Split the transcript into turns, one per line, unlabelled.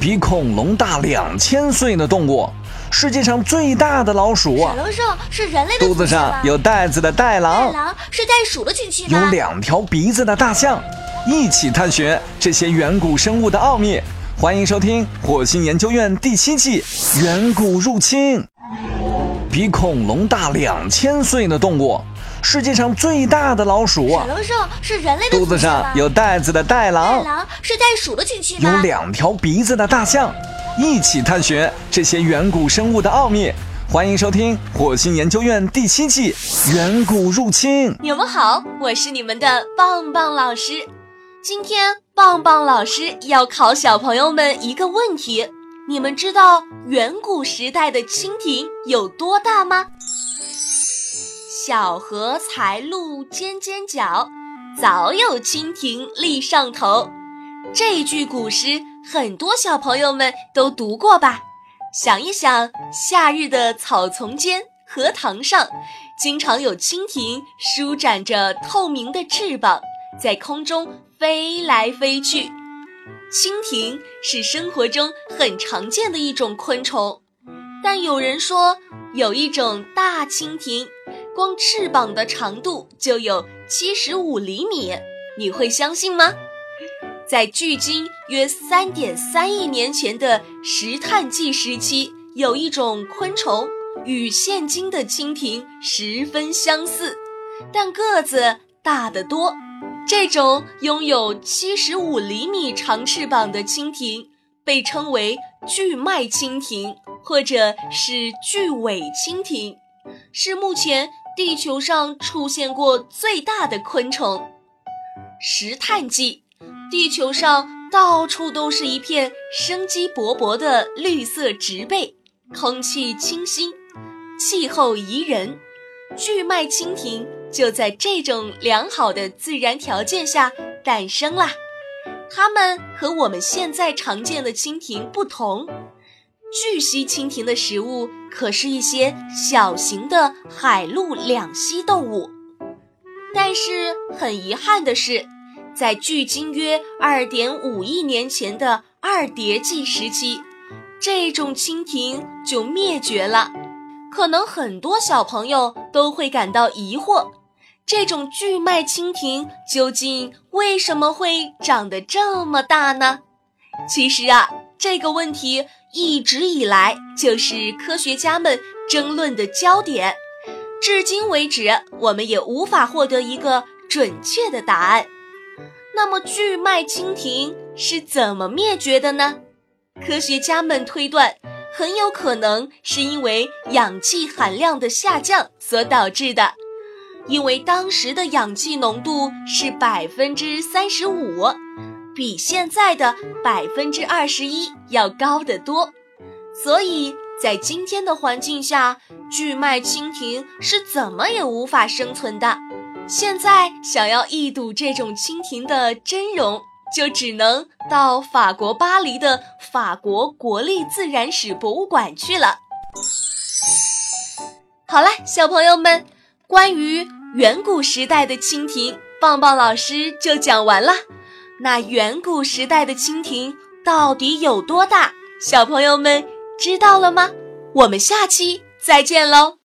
比恐龙大两千岁的动物，世界上最大的老鼠。
闪龙兽是人类的
肚子上有袋子的袋狼。
袋狼是袋鼠的亲戚
有两条鼻子的大象。一起探寻这些远古生物的奥秘。欢迎收听《火星研究院》第七季《远古入侵》。比恐龙大两千岁的动物，世界上最大的老鼠。
闪龙兽是人类的
肚子上有袋子的袋狼。
袋狼是袋鼠的亲戚
有两条鼻子的大象。一起探寻这些远古生物的奥秘。欢迎收听《火星研究院》第七季《远古入侵》。
你们好，我是你们的棒棒老师。今天棒棒老师要考小朋友们一个问题：你们知道远古时代的蜻蜓有多大吗？小荷才露尖尖角，早有蜻蜓立上头。这句古诗很多小朋友们都读过吧？想一想，夏日的草丛间、荷塘上，经常有蜻蜓舒展着透明的翅膀，在空中。飞来飞去，蜻蜓是生活中很常见的一种昆虫，但有人说有一种大蜻蜓，光翅膀的长度就有七十五厘米，你会相信吗？在距今约三点三亿年前的石炭纪时期，有一种昆虫与现今的蜻蜓十分相似，但个子大得多。这种拥有七十五厘米长翅膀的蜻蜓被称为巨脉蜻蜓，或者是巨尾蜻蜓，是目前地球上出现过最大的昆虫。石炭纪，地球上到处都是一片生机勃勃的绿色植被，空气清新，气候宜人。巨脉蜻蜓。就在这种良好的自然条件下诞生啦。它们和我们现在常见的蜻蜓不同，巨蜥蜻蜓的食物可是一些小型的海陆两栖动物。但是很遗憾的是，在距今约二点五亿年前的二叠纪时期，这种蜻蜓就灭绝了。可能很多小朋友都会感到疑惑。这种巨脉蜻蜓究竟为什么会长得这么大呢？其实啊，这个问题一直以来就是科学家们争论的焦点。至今为止，我们也无法获得一个准确的答案。那么，巨脉蜻蜓是怎么灭绝的呢？科学家们推断，很有可能是因为氧气含量的下降所导致的。因为当时的氧气浓度是百分之三十五，比现在的百分之二十一要高得多，所以在今天的环境下，巨脉蜻蜓是怎么也无法生存的。现在想要一睹这种蜻蜓的真容，就只能到法国巴黎的法国国立自然史博物馆去了。好了，小朋友们。关于远古时代的蜻蜓，棒棒老师就讲完了。那远古时代的蜻蜓到底有多大？小朋友们知道了吗？我们下期再见喽！